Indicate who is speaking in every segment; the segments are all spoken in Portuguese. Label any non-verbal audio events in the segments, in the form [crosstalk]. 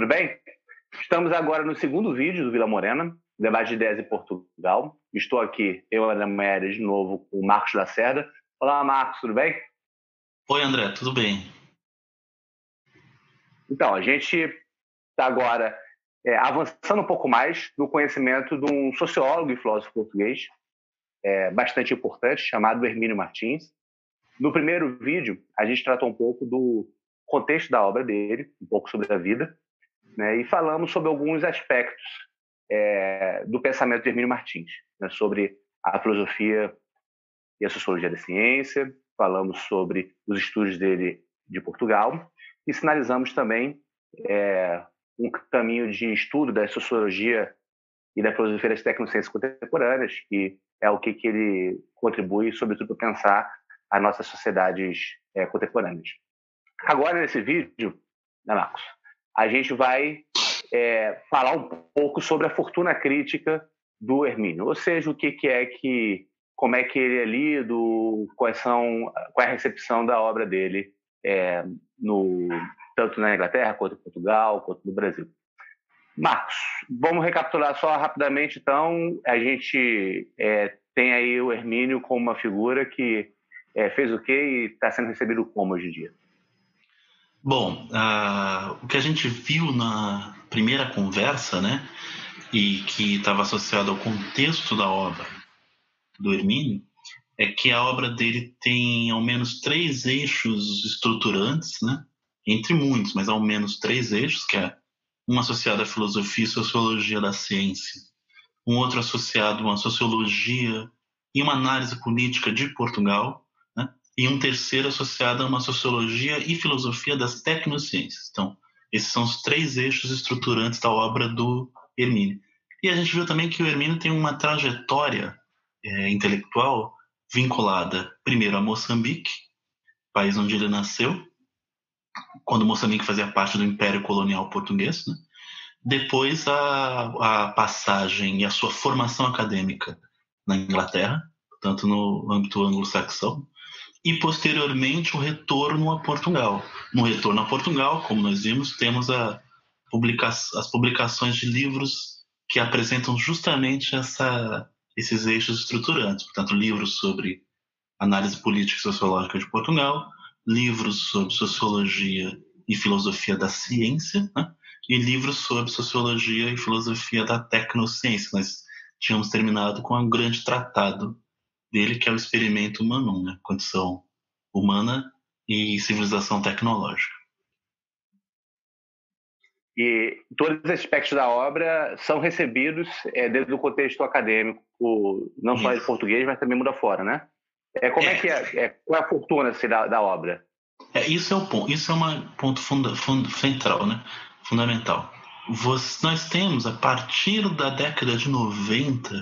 Speaker 1: Tudo bem? Estamos agora no segundo vídeo do Vila Morena, debate de ideias em Portugal. Estou aqui, eu, André Moedas, de novo, com o Marcos Lacerda. Olá, Marcos, tudo bem?
Speaker 2: Oi, André, tudo bem?
Speaker 1: Então, a gente está agora é, avançando um pouco mais no conhecimento de um sociólogo e filósofo português é, bastante importante, chamado Hermínio Martins. No primeiro vídeo, a gente tratou um pouco do contexto da obra dele, um pouco sobre a vida, né, e falamos sobre alguns aspectos é, do pensamento de Hermínio Martins, né, sobre a filosofia e a sociologia da ciência, falamos sobre os estudos dele de Portugal e sinalizamos também é, um caminho de estudo da sociologia e da filosofia das tecnociências contemporâneas, que é o que, que ele contribui, sobretudo, para pensar as nossas sociedades é, contemporâneas. Agora, nesse vídeo, né, Marcos, a gente vai é, falar um pouco sobre a fortuna crítica do Hermínio, ou seja, o que, que é que, como é que ele é lido, quais são, qual é a recepção da obra dele é, no, tanto na Inglaterra quanto em Portugal, quanto no Brasil. Marcos, vamos recapitular só rapidamente, então. A gente é, tem aí o Hermínio como uma figura que é, fez o quê e está sendo recebido como hoje em dia?
Speaker 2: Bom, uh, o que a gente viu na primeira conversa, né, e que estava associado ao contexto da obra do Hermínio, é que a obra dele tem ao menos três eixos estruturantes, né, entre muitos, mas ao menos três eixos, que é um associado à filosofia e sociologia da ciência, um outro associado a sociologia e uma análise política de Portugal, e um terceiro associado a uma sociologia e filosofia das tecnociências. Então, esses são os três eixos estruturantes da obra do Hermínio. E a gente viu também que o Hermínio tem uma trajetória é, intelectual vinculada, primeiro, a Moçambique, país onde ele nasceu, quando Moçambique fazia parte do Império Colonial Português, né? depois a, a passagem e a sua formação acadêmica na Inglaterra, tanto no âmbito anglo-saxão, e posteriormente o retorno a Portugal. No retorno a Portugal, como nós vimos, temos publica as publicações de livros que apresentam justamente essa, esses eixos estruturantes. Portanto, livros sobre análise política e sociológica de Portugal, livros sobre sociologia e filosofia da ciência, né? e livros sobre sociologia e filosofia da tecnociência. Nós tínhamos terminado com um grande tratado dele, que é o experimento humano, né? condição humana e civilização tecnológica.
Speaker 1: E todos os aspectos da obra são recebidos é, dentro do contexto acadêmico, não só de português, mas também muda fora, né? É, como é, é que é, é, qual é a fortuna assim, da, da obra?
Speaker 2: É, isso é o ponto, isso é um ponto funda, funda, central, né? fundamental. Você, nós temos, a partir da década de 90,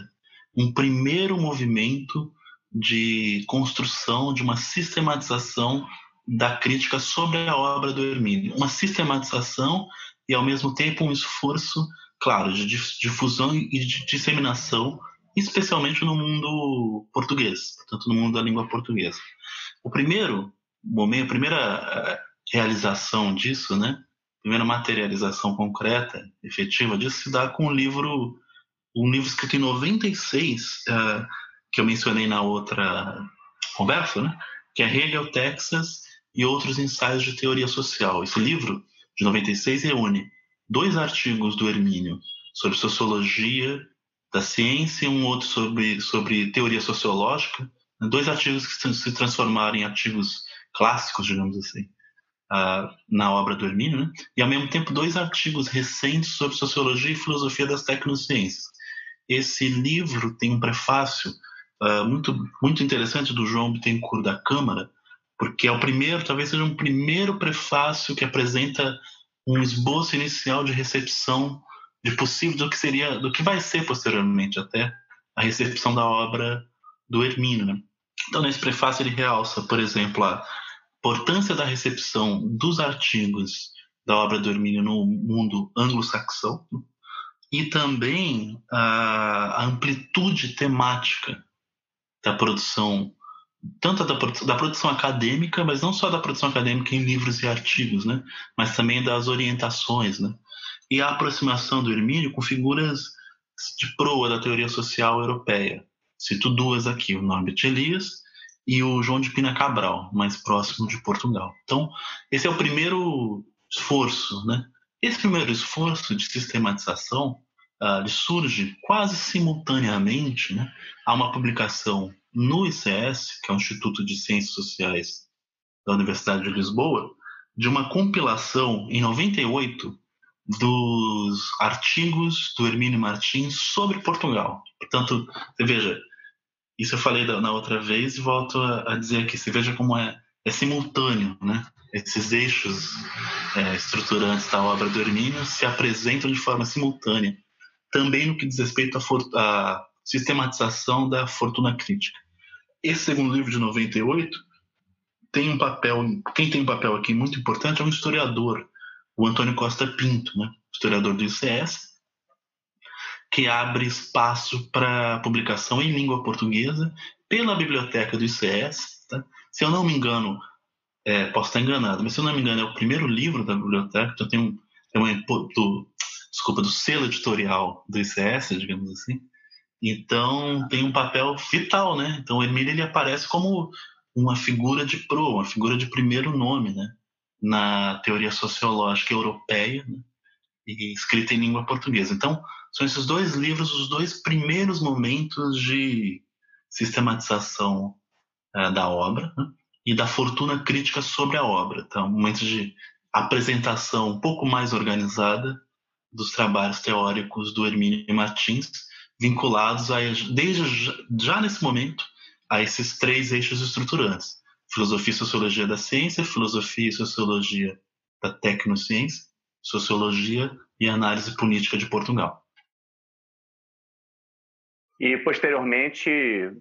Speaker 2: um primeiro movimento de construção de uma sistematização da crítica sobre a obra do Hermínio. Uma sistematização e, ao mesmo tempo, um esforço, claro, de difusão e de disseminação, especialmente no mundo português, portanto, no mundo da língua portuguesa. O primeiro momento, a primeira eh, realização disso, né, a primeira materialização concreta, efetiva disso, se dá com o livro, um livro escrito em 96, uh, que eu mencionei na outra conversa, né? que é Hegel, Texas e outros ensaios de teoria social. Esse livro, de 96, reúne dois artigos do Hermínio sobre sociologia da ciência e um outro sobre, sobre teoria sociológica, dois artigos que se transformaram em artigos clássicos, digamos assim, uh, na obra do Hermínio, né? e ao mesmo tempo dois artigos recentes sobre sociologia e filosofia das tecnociências. Esse livro tem um prefácio uh, muito, muito interessante do João Bittencourt da Câmara, porque é o primeiro, talvez seja um primeiro prefácio que apresenta um esboço inicial de recepção de possível do que seria, do que vai ser posteriormente até a recepção da obra do Hermínio. Né? Então, nesse prefácio ele realça, por exemplo, a importância da recepção dos artigos da obra do Hermínio no mundo anglo-saxão e também a amplitude temática da produção tanto da, da produção acadêmica, mas não só da produção acadêmica em livros e artigos, né? mas também das orientações. Né? E a aproximação do Hermínio com figuras de proa da teoria social europeia. Cito duas aqui, o Norbert Elias e o João de Pina Cabral, mais próximo de Portugal. Então, esse é o primeiro esforço. Né? Esse primeiro esforço de sistematização uh, surge quase simultaneamente né, a uma publicação no ICS, que é o Instituto de Ciências Sociais da Universidade de Lisboa, de uma compilação em 98 dos artigos do Hermínio Martins sobre Portugal. Portanto, você veja, isso eu falei na outra vez e volto a, dizer aqui, você veja como é, é simultâneo, né? Esses eixos é, estruturantes da obra do Hermínio se apresentam de forma simultânea, também no que diz respeito à sistematização da fortuna crítica. Esse segundo livro de 98 tem um papel, quem tem um papel aqui muito importante é um historiador, o Antônio Costa Pinto, né? historiador do ICS, que abre espaço para publicação em língua portuguesa pela biblioteca do ICS. Tá? Se eu não me engano, é, posso estar enganado, mas se eu não me engano, é o primeiro livro da biblioteca, então tem um, tem uma, do, desculpa, do selo editorial do ICS, digamos assim. Então tem um papel vital, né? Então o Emílio ele aparece como uma figura de pro, uma figura de primeiro nome, né? Na teoria sociológica europeia, né? e escrita em língua portuguesa. Então são esses dois livros os dois primeiros momentos de sistematização uh, da obra né? e da fortuna crítica sobre a obra. Então momentos de apresentação um pouco mais organizada dos trabalhos teóricos do Hermínio Martins vinculados a, desde já nesse momento a esses três eixos estruturantes: filosofia e sociologia da ciência, filosofia e sociologia da tecnociência, sociologia e análise política de Portugal.
Speaker 1: E posteriormente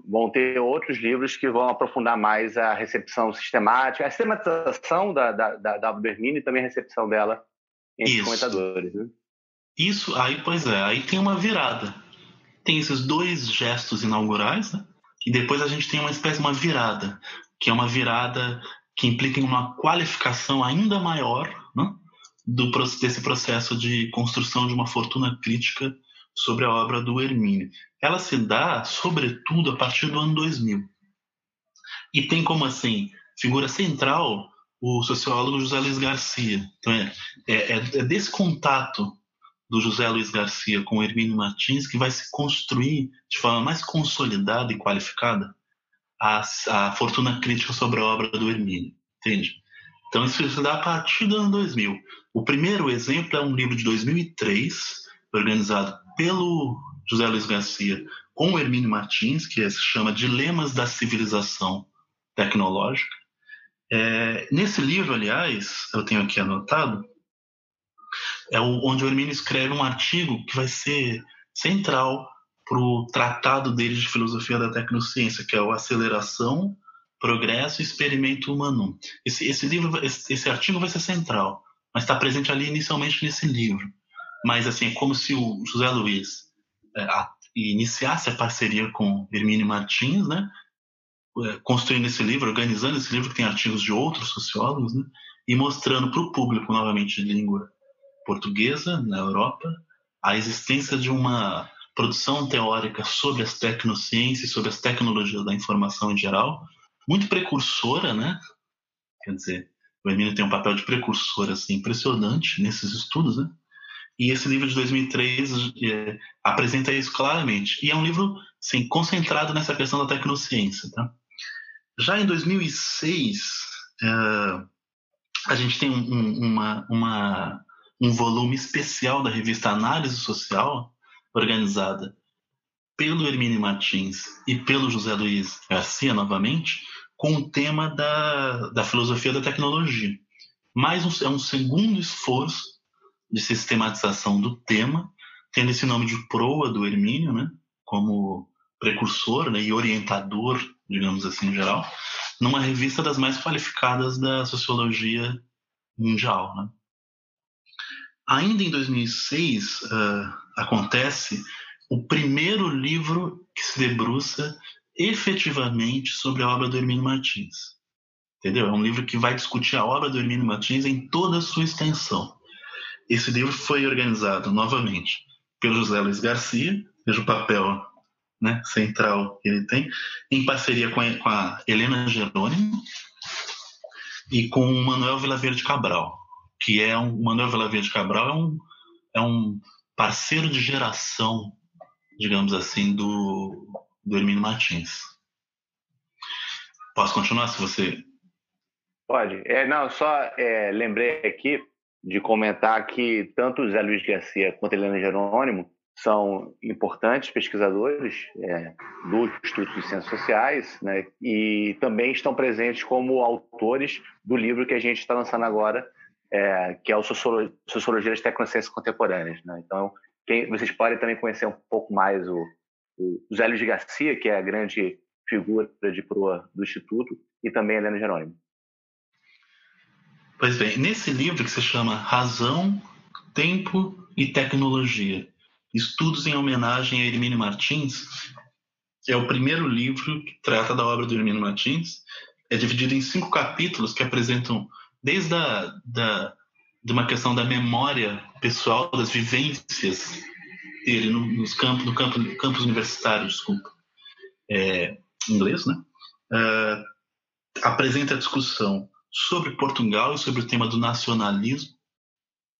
Speaker 1: vão ter outros livros que vão aprofundar mais a recepção sistemática, a sistematização da, da, da, da Hermínio e também a recepção dela entre Isso. comentadores. Né?
Speaker 2: Isso, aí, pois é, aí tem uma virada tem esses dois gestos inaugurais, né? e depois a gente tem uma espécie de uma virada, que é uma virada que implica em uma qualificação ainda maior né? do, desse processo de construção de uma fortuna crítica sobre a obra do Hermínio. Ela se dá, sobretudo, a partir do ano 2000. E tem como, assim, figura central o sociólogo José Luiz Garcia. Então, é, é, é desse contato do José Luiz Garcia com o Hermínio Martins que vai se construir de forma mais consolidada e qualificada a, a fortuna crítica sobre a obra do Hermínio, entende? Então isso se dá a partir do ano 2000. O primeiro exemplo é um livro de 2003, organizado pelo José Luiz Garcia com o Hermínio Martins, que se chama Dilemas da Civilização Tecnológica. É, nesse livro, aliás, eu tenho aqui anotado, é onde o Hermínio escreve um artigo que vai ser central para o tratado dele de filosofia da tecnociência, que é o Aceleração, Progresso e Experimento Humano. Esse, esse livro, esse, esse artigo vai ser central, mas está presente ali inicialmente nesse livro. Mas assim, é como se o José Luiz é, a, iniciasse a parceria com Hermínio Martins, né? É, construindo esse livro, organizando esse livro que tem artigos de outros sociólogos, né? e mostrando para o público novamente de língua portuguesa na Europa, a existência de uma produção teórica sobre as tecnociências, sobre as tecnologias da informação em geral, muito precursora, né? Quer dizer, o Emílio tem um papel de precursor assim impressionante nesses estudos, né? E esse livro de 2003 é, apresenta isso claramente. E é um livro, sim, concentrado nessa questão da tecnociência, tá? Já em 2006, é, a gente tem um, uma, uma um volume especial da revista Análise Social, organizada pelo Hermínio Martins e pelo José Luiz Garcia, novamente, com o tema da, da filosofia da tecnologia. Mais um, é um segundo esforço de sistematização do tema, tendo esse nome de proa do Hermínio, né, como precursor né, e orientador, digamos assim, em geral, numa revista das mais qualificadas da sociologia mundial. Né. Ainda em 2006 uh, acontece o primeiro livro que se debruça efetivamente sobre a obra do Hermínio Martins. Entendeu? É um livro que vai discutir a obra do Hermínio Martins em toda a sua extensão. Esse livro foi organizado novamente pelo José Luiz Garcia, veja o papel né, central que ele tem, em parceria com a, com a Helena Jerônimo e com o Manuel Vilaverde Cabral, que é um. Manuel Vilaverde Cabral é um, é um parceiro de geração, digamos assim, do, do Hermínio Martins. Posso continuar se você.
Speaker 1: Pode. É, não, só é, lembrei aqui de comentar que tanto o Zé Luiz Garcia quanto Helena Jerônimo são importantes pesquisadores é, do Instituto de Ciências Sociais né, e também estão presentes como autores do livro que a gente está lançando agora, é, que é o Sociologia, Sociologia das Tecnociências Contemporâneas. Né? Então, quem, vocês podem também conhecer um pouco mais o, o Zé Luiz Garcia, que é a grande figura de proa do Instituto, e também a Helena Jerônimo.
Speaker 2: Pois bem, nesse livro que se chama Razão, Tempo e Tecnologia, Estudos em homenagem a Hermínio Martins, é o primeiro livro que trata da obra do Hermínio Martins. É dividido em cinco capítulos que apresentam desde a, da, de uma questão da memória pessoal, das vivências dele no, nos campos, no campo, no universitário, desculpa, é, inglês, né? Uh, apresenta a discussão sobre Portugal e sobre o tema do nacionalismo.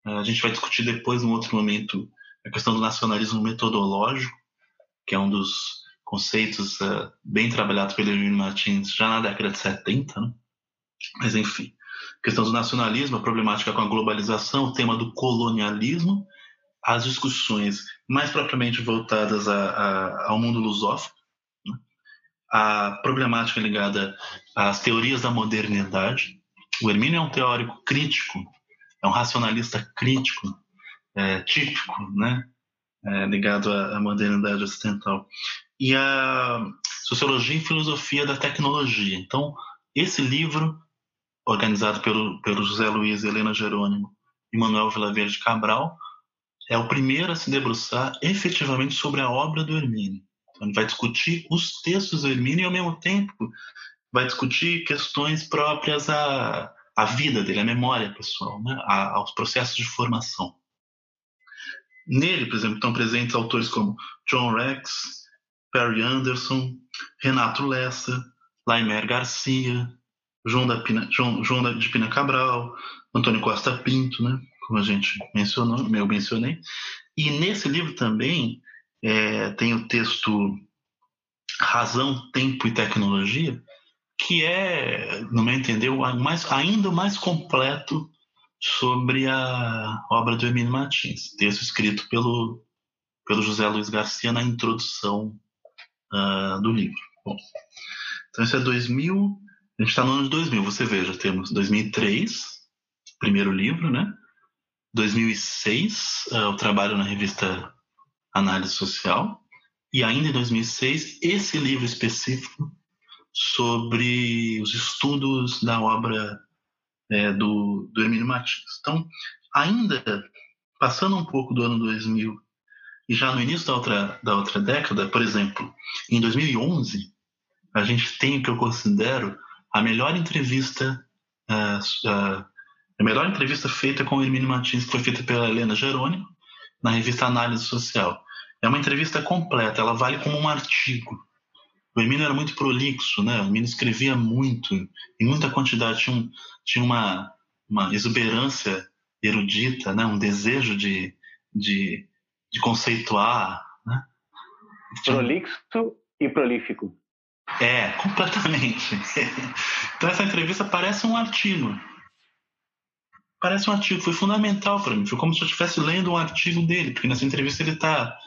Speaker 2: Uh, a gente vai discutir depois, num outro momento, a questão do nacionalismo metodológico, que é um dos conceitos uh, bem trabalhados pelo Hermínio Martins já na década de 70, né? mas enfim. Questão do nacionalismo, a problemática com a globalização, o tema do colonialismo, as discussões mais propriamente voltadas a, a, ao mundo lusófono, né? a problemática ligada às teorias da modernidade. O Hermínio é um teórico crítico, é um racionalista crítico é, típico, né? É, ligado à, à, modernidade ocidental. E a Sociologia e Filosofia da Tecnologia. Então, esse livro, organizado pelo, pelo José Luiz Helena Jerônimo e Manuel Vilaverde Cabral, é o primeiro a se debruçar efetivamente sobre a obra do Hermínio. Então, ele vai discutir os textos do Hermínio e, ao mesmo tempo, vai discutir questões próprias à, à vida dele, à memória pessoal, né? a, aos processos de formação. Nele, por exemplo, estão presentes autores como John Rex, Perry Anderson, Renato Lessa, Laimer Garcia, João, da Pina, João, João de Pina Cabral, Antônio Costa Pinto, né? como a gente mencionou, eu mencionei. E nesse livro também é, tem o texto Razão, Tempo e Tecnologia, que é, no meu entender, mais, ainda mais completo sobre a obra do Emílio Martins, texto escrito pelo, pelo José Luiz Garcia na introdução uh, do livro. Bom, então isso é 2000, a gente está no ano de 2000, você veja, temos 2003, primeiro livro, né? 2006, uh, o trabalho na revista Análise Social, e ainda em 2006, esse livro específico sobre os estudos da obra é, do, do Hermínio Martins. Então, ainda passando um pouco do ano 2000 e já no início da outra, da outra década, por exemplo, em 2011, a gente tem o que eu considero a melhor entrevista, uh, uh, a melhor entrevista feita com o Hermínio Martins, que foi feita pela Helena Jerônimo, na revista Análise Social. É uma entrevista completa, ela vale como um artigo. O Hermínio era muito prolixo, né? O Hermínio escrevia muito, em muita quantidade. Tinha, um, tinha uma, uma exuberância erudita, né? Um desejo de, de, de conceituar, né?
Speaker 1: Prolixo e prolífico.
Speaker 2: É, [laughs] completamente. [laughs] então essa entrevista parece um artigo. Parece um artigo, foi fundamental para mim. Foi como se eu estivesse lendo um artigo dele, porque nessa entrevista ele está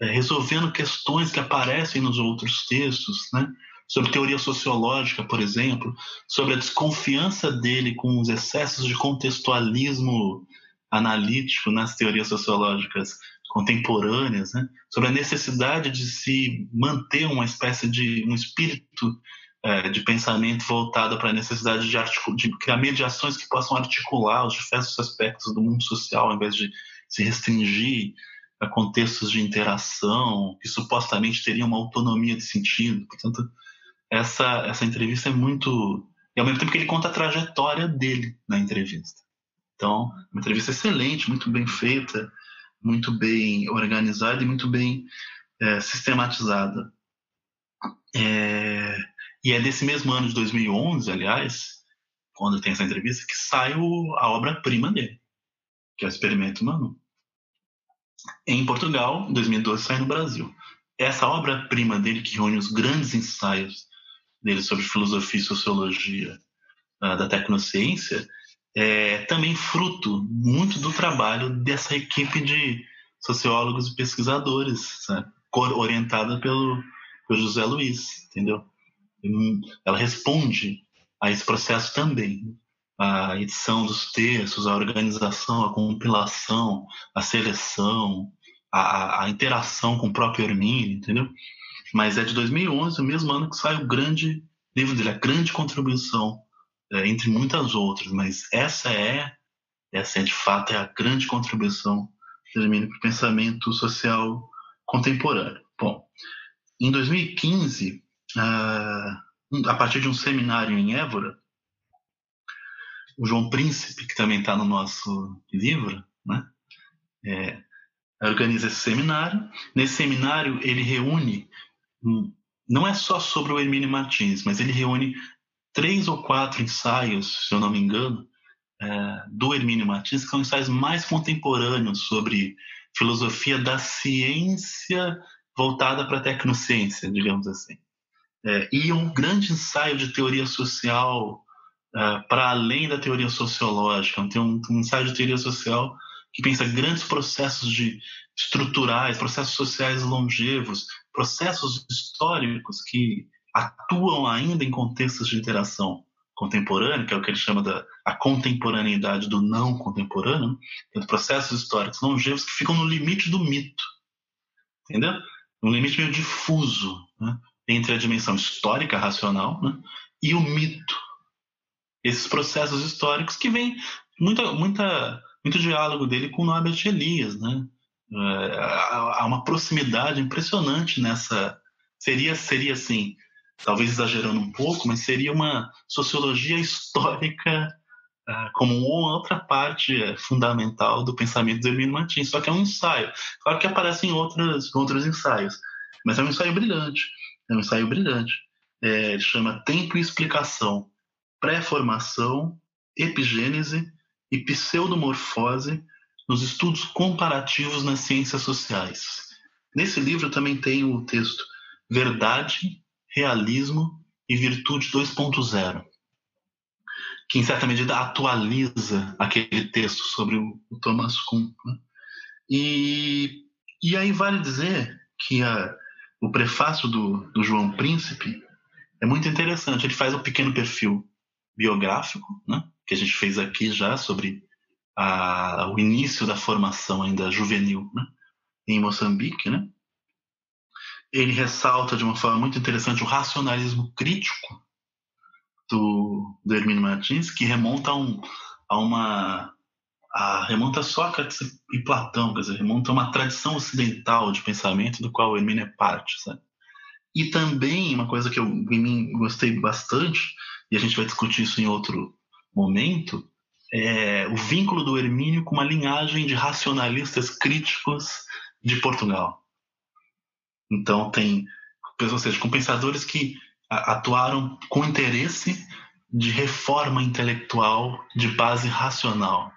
Speaker 2: é, resolvendo questões que aparecem nos outros textos, né? sobre teoria sociológica, por exemplo, sobre a desconfiança dele com os excessos de contextualismo analítico nas teorias sociológicas contemporâneas, né? sobre a necessidade de se manter uma espécie de um espírito é, de pensamento voltado para a necessidade de, de criar mediações que possam articular os diversos aspectos do mundo social, ao invés de se restringir a contextos de interação, que supostamente teriam uma autonomia de sentido. Portanto, essa, essa entrevista é muito. E ao mesmo tempo que ele conta a trajetória dele na entrevista. Então, uma entrevista excelente, muito bem feita, muito bem organizada e muito bem é, sistematizada. É, e é desse mesmo ano de 2011, aliás, quando tem essa entrevista, que sai o, a obra-prima dele, que é o Experimento Manu. Em Portugal, em 2012, sai no Brasil. Essa obra-prima dele, que reúne os grandes ensaios dele sobre filosofia e sociologia uh, da tecnociência, é também fruto muito do trabalho dessa equipe de sociólogos e pesquisadores, orientada pelo, pelo José Luiz, entendeu? Ela responde a esse processo também. A edição dos textos, a organização, a compilação, a seleção, a, a interação com o próprio Hermínio, entendeu? Mas é de 2011, o mesmo ano que sai o grande livro dele, a grande contribuição, entre muitas outras, mas essa é, essa é de fato é a grande contribuição do Hermínio para o pensamento social contemporâneo. Bom, em 2015, ah, a partir de um seminário em Évora, o João Príncipe, que também está no nosso livro, né, é, organiza esse seminário. Nesse seminário, ele reúne, não é só sobre o Hermínio Martins, mas ele reúne três ou quatro ensaios, se eu não me engano, é, do Hermínio Martins, que são ensaios mais contemporâneos sobre filosofia da ciência voltada para a tecnociência, digamos assim. É, e um grande ensaio de teoria social é, para além da teoria sociológica. Tem um, um ensaio de teoria social que pensa grandes processos de estruturais, processos sociais longevos, processos históricos que atuam ainda em contextos de interação contemporânea, que é o que ele chama da a contemporaneidade do não contemporâneo, né? processos históricos longevos que ficam no limite do mito, entendeu? Um limite meio difuso né? entre a dimensão histórica racional né? e o mito. Esses processos históricos que vem muita, muita, muito diálogo dele com Norbert Elias, né? É, há uma proximidade impressionante nessa seria seria assim talvez exagerando um pouco, mas seria uma sociologia histórica uh, como outra parte uh, fundamental do pensamento do Hermínio Martins. Só que é um ensaio. Claro que aparece em outros, ensaios, mas é um ensaio brilhante. É um ensaio brilhante. É, chama Tempo e Explicação, Pré-Formação, Epigênese e Pseudomorfose nos Estudos Comparativos nas Ciências Sociais. Nesse livro também tem o texto Verdade realismo e virtude 2.0, que em certa medida atualiza aquele texto sobre o, Thomas Kuhn. Né? E, e aí vale dizer que a, o prefácio do, do João Príncipe é muito interessante. Ele faz um pequeno perfil biográfico, né? que a gente fez aqui já sobre a, o início da formação ainda juvenil né? em Moçambique, né? Ele ressalta de uma forma muito interessante o racionalismo crítico do, do Hermínio Martins, que remonta a, um, a uma. A, remonta a Sócrates e Platão, quer dizer, remonta a uma tradição ocidental de pensamento do qual o Hermínio é parte. Sabe? E também, uma coisa que eu em mim gostei bastante, e a gente vai discutir isso em outro momento, é o vínculo do Hermínio com uma linhagem de racionalistas críticos de Portugal. Então, tem, ou seja, com pensadores que atuaram com interesse de reforma intelectual de base racional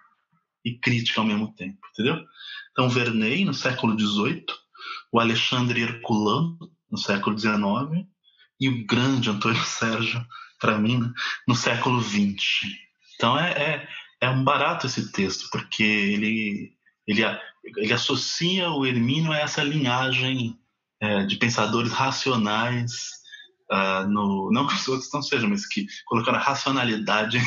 Speaker 2: e crítica ao mesmo tempo, entendeu? Então, Verney, no século XVIII, o Alexandre Herculano, no século XIX, e o grande Antônio [laughs] Sérgio, para mim, né, no século XX. Então, é, é, é um barato esse texto, porque ele, ele, ele associa o Hermínio a essa linhagem é, de pensadores racionais, uh, no, não que os outros não sejam, mas que colocaram a racionalidade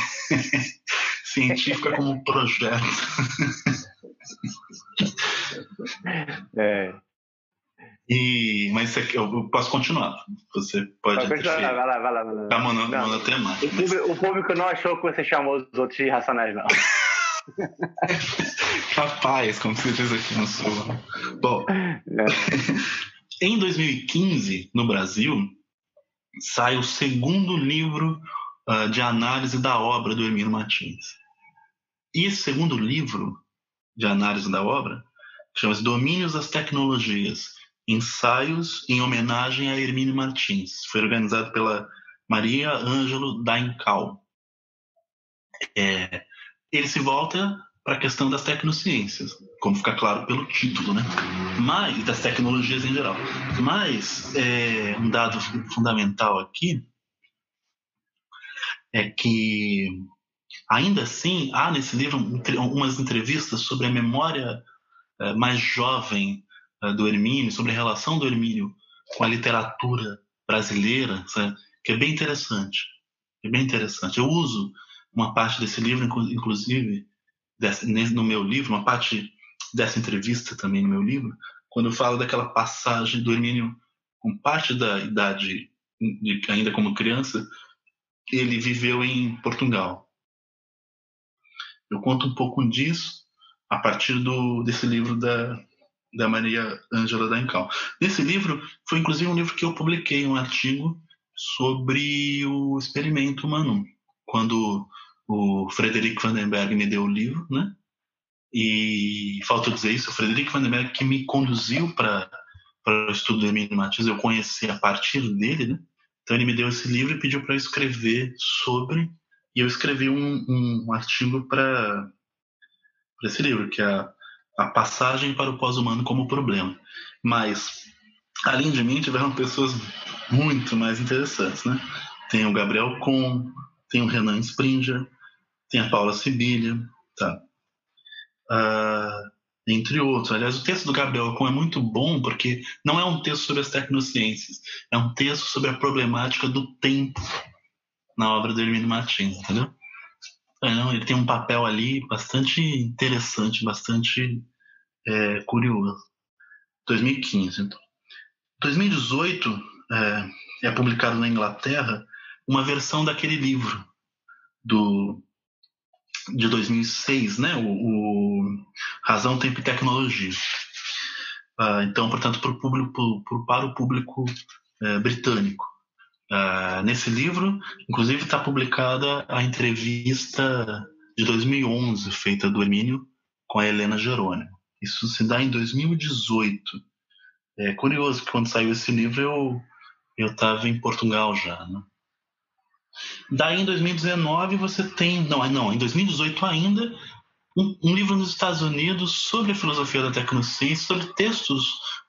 Speaker 2: [laughs] científica como projeto. [laughs]
Speaker 1: é.
Speaker 2: E, mas eu posso continuar. Você pode.
Speaker 1: Vai, vai, lá, vai lá, vai lá. Vai.
Speaker 2: Tá.
Speaker 1: O, público, o público não achou que você chamou os outros de racionais, não. [laughs]
Speaker 2: Capaz paz, como você diz aqui no sul. Bom, é. Em 2015, no Brasil, sai o segundo livro uh, de análise da obra do Hermínio Martins. E esse segundo livro de análise da obra chama-se Domínios das Tecnologias, ensaios em homenagem a Hermínio Martins. Foi organizado pela Maria Ângelo Daincal. É, ele se volta para a questão das tecnociências, como fica claro pelo título, né? Mas das tecnologias em geral. Mas é, um dado fundamental aqui é que ainda assim há nesse livro umas entrevistas sobre a memória é, mais jovem é, do Hermínio, sobre a relação do Hermínio com a literatura brasileira, sabe? que é bem interessante. É bem interessante. Eu uso uma parte desse livro, inclusive, desse, no meu livro, uma parte dessa entrevista também no meu livro, quando eu falo daquela passagem do Hermínio com parte da idade, ainda como criança, ele viveu em Portugal. Eu conto um pouco disso a partir do, desse livro da, da Maria Ângela Daincal. Nesse livro, foi inclusive um livro que eu publiquei, um artigo sobre o experimento humano. Quando o Frederic Vandenberg me deu o livro, né? E falta dizer isso, o Frederic Vandenberg que me conduziu para o estudo do Emílio Martins, eu conheci a partir dele, né? Então ele me deu esse livro e pediu para escrever sobre, e eu escrevi um, um artigo para esse livro, que é a, a passagem para o pós-humano como problema. Mas, além de mim, tiveram pessoas muito mais interessantes, né? Tem o Gabriel Com, tem o Renan Springer, tem a Paula Sibilha, tá? Uh, entre outros. Aliás, o texto do Gabriel Com é muito bom porque não é um texto sobre as tecnociências, é um texto sobre a problemática do tempo na obra do Hermínio Martins, entendeu? Então, ele tem um papel ali bastante interessante, bastante é, curioso. 2015, então. 2018 é, é publicado na Inglaterra uma versão daquele livro do de 2006, né? O, o Razão, Tempo e Tecnologia. Uh, então, portanto, para o público, para o público uh, britânico. Uh, nesse livro, inclusive, está publicada a entrevista de 2011 feita do Emílio com a Helena Jerônimo. Isso se dá em 2018. É curioso que quando saiu esse livro eu eu estava em Portugal já, né? Daí em 2019 você tem, não, não, em 2018 ainda, um, um, livro nos Estados Unidos sobre a filosofia da tecnociência, sobre textos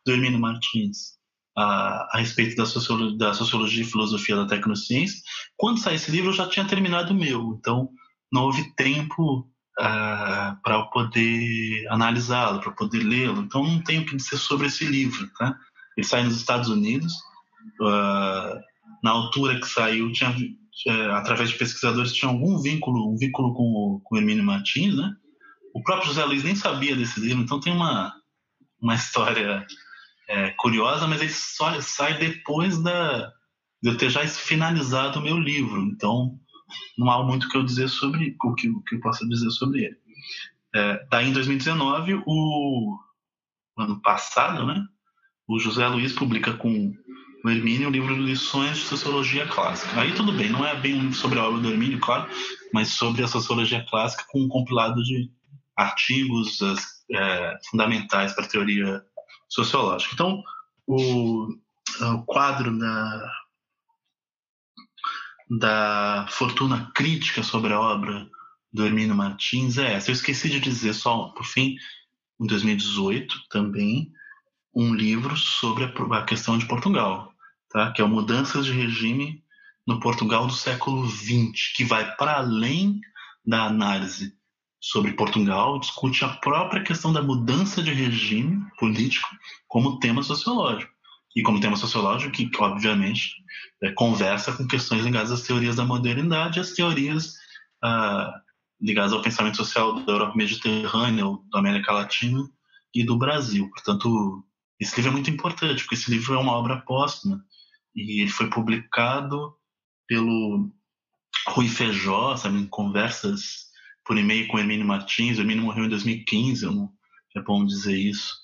Speaker 2: do Hermínio Martins a, a respeito da sociologia, da sociologia e filosofia da tecnociência. Quando saiu esse livro eu já tinha terminado o meu, então não houve tempo uh, para poder analisá-lo, para poder lê-lo. Então não tenho o que dizer sobre esse livro, tá? Ele sai nos Estados Unidos. Uh, na altura que saiu, tinha é, através de pesquisadores, tinha algum vínculo, um vínculo com o, com o Hermínio Martins, né? O próprio José Luiz nem sabia desse livro, então tem uma, uma história é, curiosa, mas ele só sai depois da, de eu ter já finalizado o meu livro, então não há muito que eu dizer sobre o que, o que eu posso dizer sobre ele. É, daí em 2019, o ano passado, né? O José Luiz publica com o Hermínio, o livro lições de sociologia clássica. Aí tudo bem, não é bem sobre a obra do Hermínio, claro, mas sobre a sociologia clássica com um compilado de artigos as, é, fundamentais para a teoria sociológica. Então, o, o quadro da, da fortuna crítica sobre a obra do Hermínio Martins é essa. Eu esqueci de dizer só, por fim, em 2018 também, um livro sobre a, questão de Portugal, tá? que é o Mudanças de Regime no Portugal do século XX, que vai para além da análise sobre Portugal, discute a própria questão da mudança de regime político como tema sociológico. E como tema sociológico que, obviamente, é, conversa com questões ligadas às teorias da modernidade, às teorias ah, ligadas ao pensamento social da Europa Mediterrânea, da América Latina e do Brasil. Portanto, esse livro é muito importante, porque esse livro é uma obra póstuma e ele foi publicado pelo Rui Feijó, sabe, em conversas por e-mail com o Hermínio Martins. O Hermínio morreu em 2015, eu não, É bom dizer isso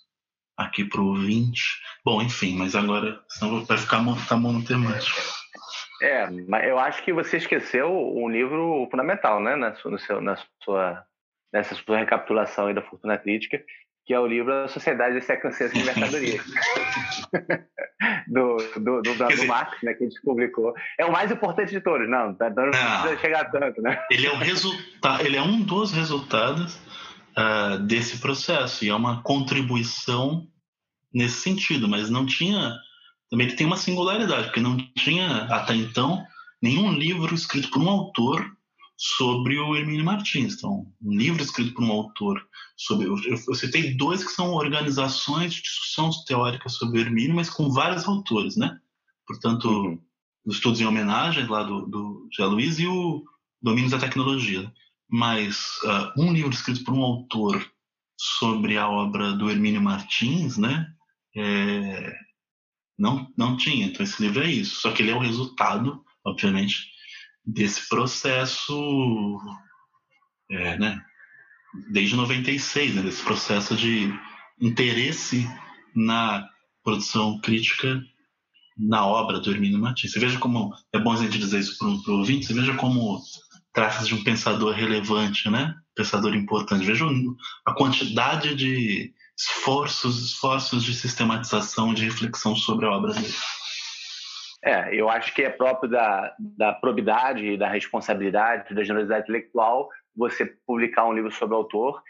Speaker 2: aqui para o ouvinte. Bom, enfim, mas agora senão vai ficar tá monotemático.
Speaker 1: É, mas eu acho que você esqueceu um livro fundamental, né, na sua, seu, na sua, nessa sua recapitulação aí da Fortuna Crítica, que é o livro A Sociedade de Secondciência de Mercadoria, [laughs] do, do, do, do, dizer, Marx, né, que a gente publicou. É o mais importante de todos, não, tá, não precisa chegar tanto, né?
Speaker 2: Ele é, um resultado, ele é um dos resultados uh, desse processo, e é uma contribuição nesse sentido, mas não tinha. Também ele tem uma singularidade, porque não tinha até então nenhum livro escrito por um autor sobre o Hermínio Martins. Então, um livro escrito por um autor sobre. Eu, eu citei dois que são organizações de discussão teórica sobre o Hermínio, mas com vários autores, né? Portanto, uhum. os estudos em homenagem lá do, do José Luiz e o Domínios da Tecnologia. Mas uh, um livro escrito por um autor sobre a obra do Hermínio Martins, né? É, não, não tinha. Então, esse livro é isso. Só que ele é o resultado, obviamente, desse processo, é, né? Desde 96, né? Desse processo de interesse na produção crítica na obra do Hermínio Martins. Você veja como é bom a gente dizer isso para o ouvinte. Você veja como trata-se de um pensador relevante, né? Pensador importante. Veja a quantidade de esforços, esforços de sistematização, de reflexão sobre a obra dele.
Speaker 1: É, eu acho que é próprio da, da probidade, da responsabilidade, da generosidade intelectual você publicar um livro sobre o autor,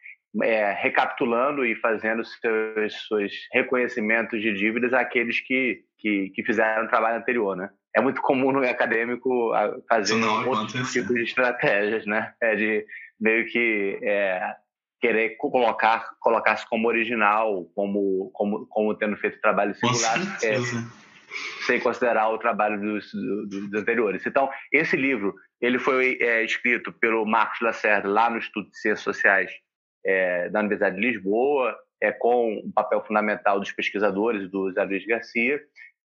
Speaker 1: é, recapitulando e fazendo seus, seus reconhecimentos de dívidas àqueles que, que, que fizeram o trabalho anterior, né? É muito comum no acadêmico fazer outros tipos de estratégias, né? É de meio que é, querer colocar colocar-se como original, como, como, como tendo feito trabalho singular, é, sem considerar o trabalho dos, dos, anteriores. Então, esse livro ele foi é, escrito pelo Marcos Lacerda lá no Instituto de Ciências Sociais é, da Universidade de Lisboa, é, com o papel fundamental dos pesquisadores do Zé Luiz Garcia,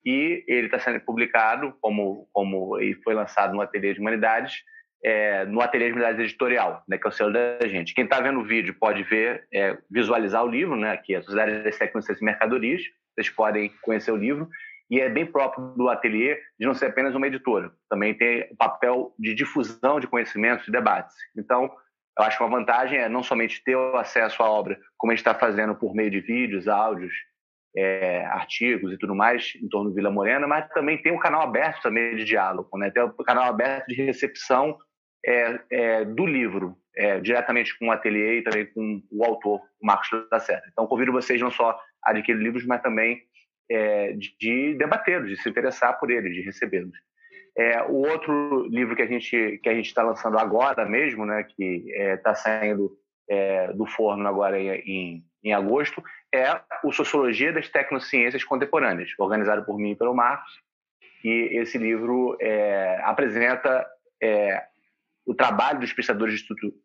Speaker 1: e ele está sendo publicado, como, como e foi lançado no Ateliê de Humanidades, é, no Ateliê de Humanidades Editorial, né, que é o selo da gente. Quem está vendo o vídeo pode ver, é, visualizar o livro, né, aqui, a Sociedade das Tecnologias e Mercadorias, vocês podem conhecer o livro, e é bem próprio do ateliê de não ser apenas uma editora, também tem o papel de difusão de conhecimentos e debates. Então, eu acho que uma vantagem é não somente ter o acesso à obra, como a gente está fazendo por meio de vídeos, áudios, é, artigos e tudo mais em torno do Vila Morena, mas também tem um canal aberto também de diálogo, né? tem o um canal aberto de recepção é, é, do livro, é, diretamente com o ateliê e também com o autor, Marcos Lacerda. Então, convido vocês não só a adquirir livros, mas também é, de, de debatê-los, de se interessar por eles, de recebê-los. É, o outro livro que a gente que a gente está lançando agora mesmo, né, que está saindo do forno agora em, em agosto, é o Sociologia das Tecnociências Contemporâneas, organizado por mim e pelo Marcos. E esse livro é, apresenta é, o trabalho dos pesquisadores do Instituto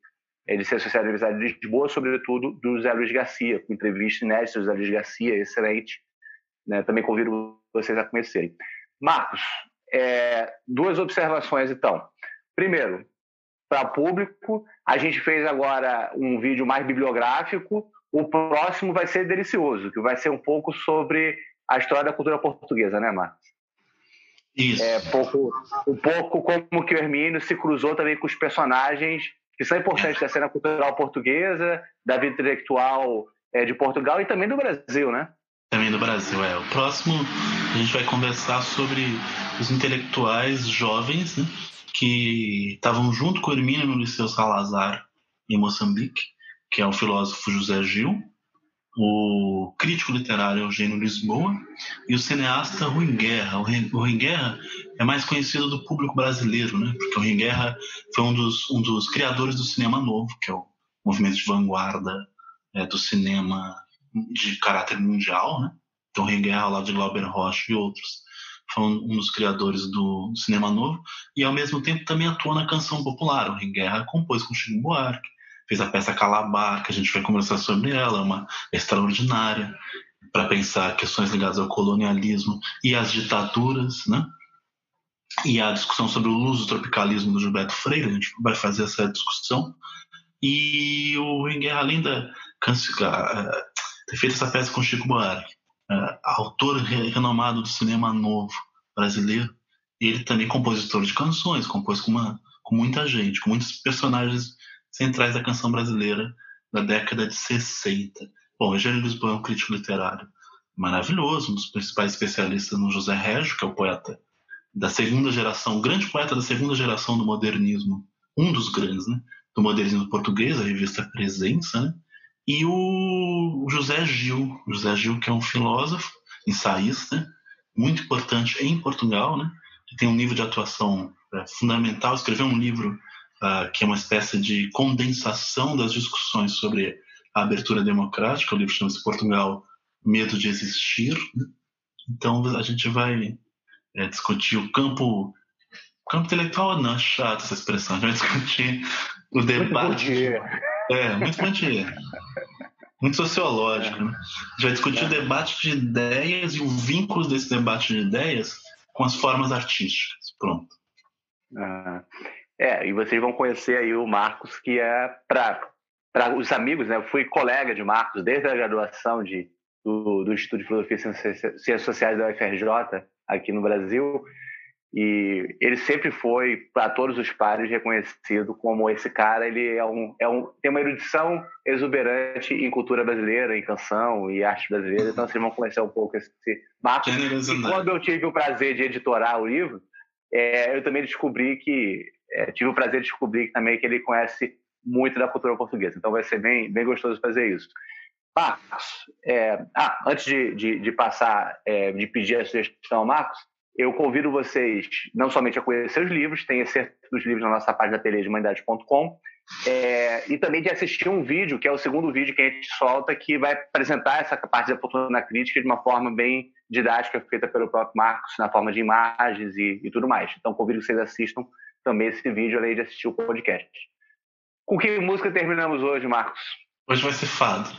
Speaker 1: eh, de Ciências Sociais da Universidade de Lisboa, sobretudo do Zé Luiz Garcia, com entrevista inédita do Zé Luiz Garcia, excelente. Né? Também convido vocês a conhecerem. Marcos, é, duas observações então. Primeiro, para público, a gente fez agora um vídeo mais bibliográfico. O próximo vai ser delicioso, que vai ser um pouco sobre a história da cultura portuguesa, né, Marcos?
Speaker 2: Isso.
Speaker 1: É, pouco, um pouco como que o Hermínio se cruzou também com os personagens que são importantes da cena cultural portuguesa, da vida intelectual é, de Portugal e também do Brasil, né?
Speaker 2: Também do Brasil, é. O próximo a gente vai conversar sobre os intelectuais jovens né, que estavam junto com Hermínio no Liceu Salazar, em Moçambique, que é o filósofo José Gil, o crítico literário Eugênio Lisboa e o cineasta Rui Guerra. O Rui Guerra é mais conhecido do público brasileiro, né? porque o Rui Guerra foi um dos, um dos criadores do cinema novo, que é o movimento de vanguarda é, do cinema de caráter mundial. Né? Então, Guerra, lá de Glauber Rocha e outros, foi um dos criadores do cinema novo e, ao mesmo tempo, também atuou na canção popular. O Guerra compôs com Chico Buarque, fez a peça Calabar, que a gente vai conversar sobre ela, uma extraordinária para pensar questões ligadas ao colonialismo e às ditaduras, né? E a discussão sobre o uso do tropicalismo do Gilberto Freire, a gente vai fazer essa discussão. E o Ringuer, além da ter feito essa peça com Chico Buarque, uh, autor renomado do cinema novo brasileiro, ele também compositor de canções, compôs com, uma, com muita gente, com muitos personagens centrais da canção brasileira da década de 60. Bom, Eugênio Lisboa é um crítico literário maravilhoso, um dos principais especialistas no José Régio, que é o poeta da segunda geração, o grande poeta da segunda geração do modernismo, um dos grandes, né? Do modernismo português, a revista Presença, né? E o José Gil, José Gil que é um filósofo, ensaísta, muito importante em Portugal, né? Tem um nível de atuação é, fundamental, escreveu um livro uh, que é uma espécie de condensação das discussões sobre a abertura democrática, o livro chama-se Portugal, Medo de Existir. Né? Então a gente vai é, discutir o campo campo intelectual não, é chato essa expressão, a gente vai discutir o debate. É, muito Bourdieu. Muito sociológico, né? Vai discutir é. o debate de ideias e o vínculo desse debate de ideias com as formas artísticas. Pronto.
Speaker 1: Ah, é, e vocês vão conhecer aí o Marcos, que é para os amigos, né? Eu fui colega de Marcos desde a graduação de, do, do Instituto de Filosofia e Ciências Sociais da UFRJ aqui no Brasil. E ele sempre foi, para todos os pares, reconhecido como esse cara. Ele é um, é um, tem uma erudição exuberante em cultura brasileira, em canção e arte brasileira. Então vocês vão conhecer um pouco esse Marcos. E quando eu tive o prazer de editorar o livro, é, eu também descobri que é, tive o prazer de descobrir também que ele conhece muito da cultura portuguesa. Então vai ser bem, bem gostoso fazer isso. Marcos, é, ah, antes de, de, de passar, é, de pedir a sugestão ao Marcos, eu convido vocês não somente a conhecer os livros, tem excerto dos livros na nossa página teledehumanidade.com, é, e também de assistir um vídeo, que é o segundo vídeo que a gente solta, que vai apresentar essa parte da fortuna crítica de uma forma bem didática, feita pelo próprio Marcos, na forma de imagens e, e tudo mais. Então, convido que vocês assistam também esse vídeo, além de assistir o podcast. Com que música terminamos hoje, Marcos?
Speaker 2: Hoje vai ser fado.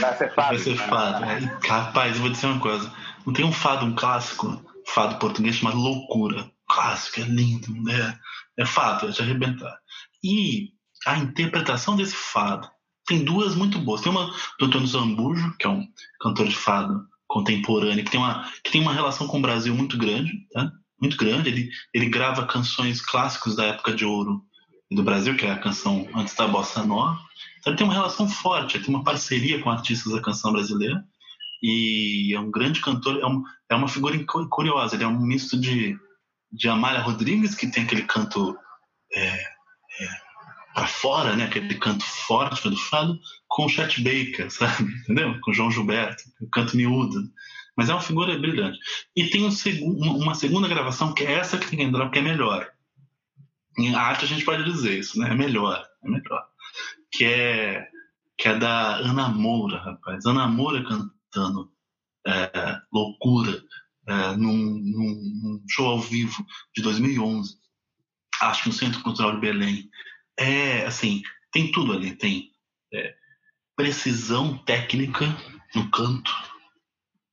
Speaker 1: Vai ser [laughs] fado.
Speaker 2: Vai ser fado. É, rapaz, eu vou dizer uma coisa. Não tem um fado, um clássico, fado português chamado Loucura. Clássico, é lindo, né? É fado, é de arrebentar. E a interpretação desse fado tem duas muito boas. Tem uma do Antônio Zambujo, que é um cantor de fado contemporâneo, que tem uma, que tem uma relação com o Brasil muito grande, tá? Muito grande. Ele, ele grava canções clássicos da época de ouro do Brasil, que é a canção antes da Bossa Nova. Então ele tem uma relação forte, ele tem uma parceria com artistas da canção brasileira e é um grande cantor, é, um, é uma figura curiosa, ele é um misto de, de Amália Rodrigues, que tem aquele canto é, é, para fora, né, aquele canto forte do fado, com o Chet Baker, sabe, [laughs] entendeu? Com o João Gilberto, o canto miúdo. Mas é uma figura brilhante. E tem um seg uma segunda gravação, que é essa que tem que entrar, porque é melhor. Em arte a gente pode dizer isso, né? É melhor, é melhor. Que é, que é da Ana Moura, rapaz. Ana Moura cantando é, Loucura é, num, num, show ao vivo de 2011. Acho que no Centro Cultural de Belém. É, assim, tem tudo ali. Tem é, precisão técnica no canto,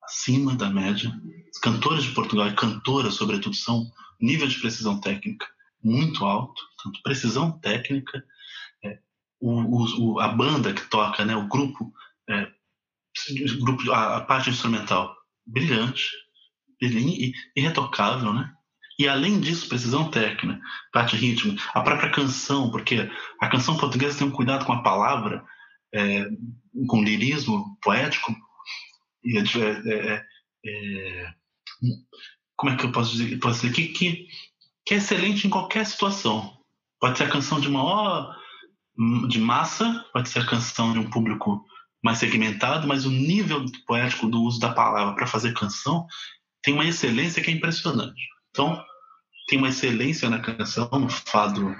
Speaker 2: acima da média. Os cantores de Portugal e cantoras, sobretudo, são nível de precisão técnica muito alto, tanto precisão técnica, é, o, o, a banda que toca, né, o grupo, é, grupo a, a, parte instrumental brilhante, irretocável, né? E além disso, precisão técnica, parte rítmica, a própria canção, porque a canção portuguesa tem um cuidado com a palavra, é, com lirismo poético, e é, é, é, é como é que eu posso dizer, posso dizer que, que é excelente em qualquer situação. Pode ser a canção de maior de massa, pode ser a canção de um público mais segmentado, mas o nível poético do uso da palavra para fazer canção tem uma excelência que é impressionante. Então, tem uma excelência na canção, no fado,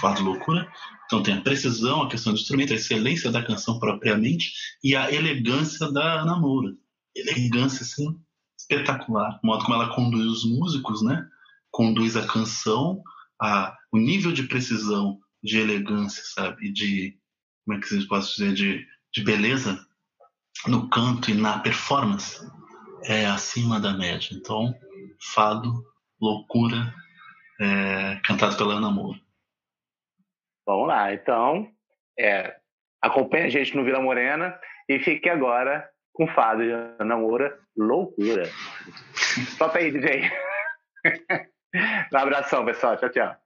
Speaker 2: fado loucura. Então, tem a precisão, a questão do instrumento, a excelência da canção propriamente e a elegância da Ana Moura. Elegância, assim, espetacular. O modo como ela conduz os músicos, né? conduz a canção a o nível de precisão, de elegância, sabe, de como é que vocês posso dizer de, de beleza no canto e na performance é acima da média. Então, fado, loucura, é, cantado pela Ana Moura.
Speaker 1: Vamos lá, então, é, acompanhe a gente no Vila Morena.
Speaker 3: E fique agora com Fado de Ana Moura, loucura. Solta aí, DJ. [laughs] um abração, pessoal. Tchau, tchau.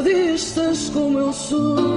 Speaker 4: fadistas como eu sou.